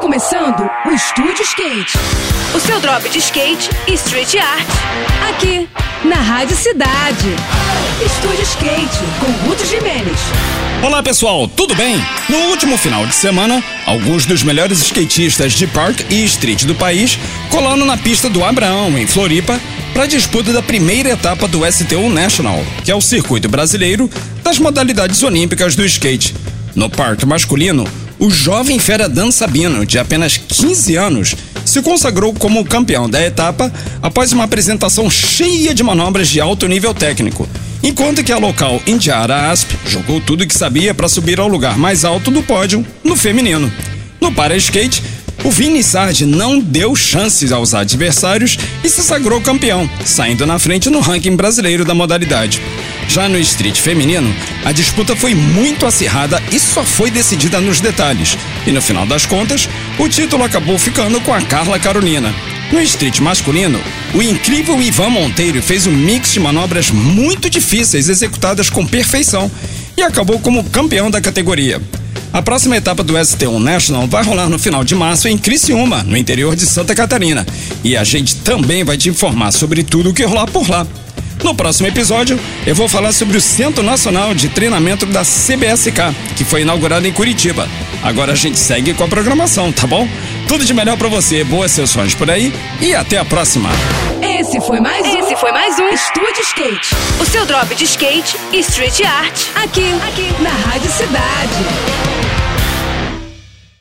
começando o Estúdio Skate. O seu drop de skate e street art. Aqui, na Rádio Cidade. Estúdio Skate, com Ruth Jimenez. Olá pessoal, tudo bem? No último final de semana, alguns dos melhores skatistas de park e street do país colaram na pista do Abraão, em Floripa, para a disputa da primeira etapa do STU National, que é o circuito brasileiro das modalidades olímpicas do skate. No parque masculino, o jovem fera Dan Sabino, de apenas 15 anos, se consagrou como campeão da etapa após uma apresentação cheia de manobras de alto nível técnico, enquanto que a local Indiara Asp jogou tudo que sabia para subir ao lugar mais alto do pódio no feminino. No para-skate, o Vini Sardi não deu chances aos adversários e se sagrou campeão, saindo na frente no ranking brasileiro da modalidade. Já no street feminino, a disputa foi muito acirrada e só foi decidida nos detalhes. E no final das contas, o título acabou ficando com a Carla Carolina. No street masculino, o incrível Ivan Monteiro fez um mix de manobras muito difíceis executadas com perfeição e acabou como campeão da categoria. A próxima etapa do ST1 National vai rolar no final de março em Criciúma, no interior de Santa Catarina. E a gente também vai te informar sobre tudo o que rolar por lá. No próximo episódio, eu vou falar sobre o Centro Nacional de Treinamento da CBSK, que foi inaugurado em Curitiba. Agora a gente segue com a programação, tá bom? Tudo de melhor para você, boas sessões por aí e até a próxima. Esse foi mais um. Esse foi mais um Estúdio Skate. O seu drop de skate e street art. Aqui, aqui, na Rádio.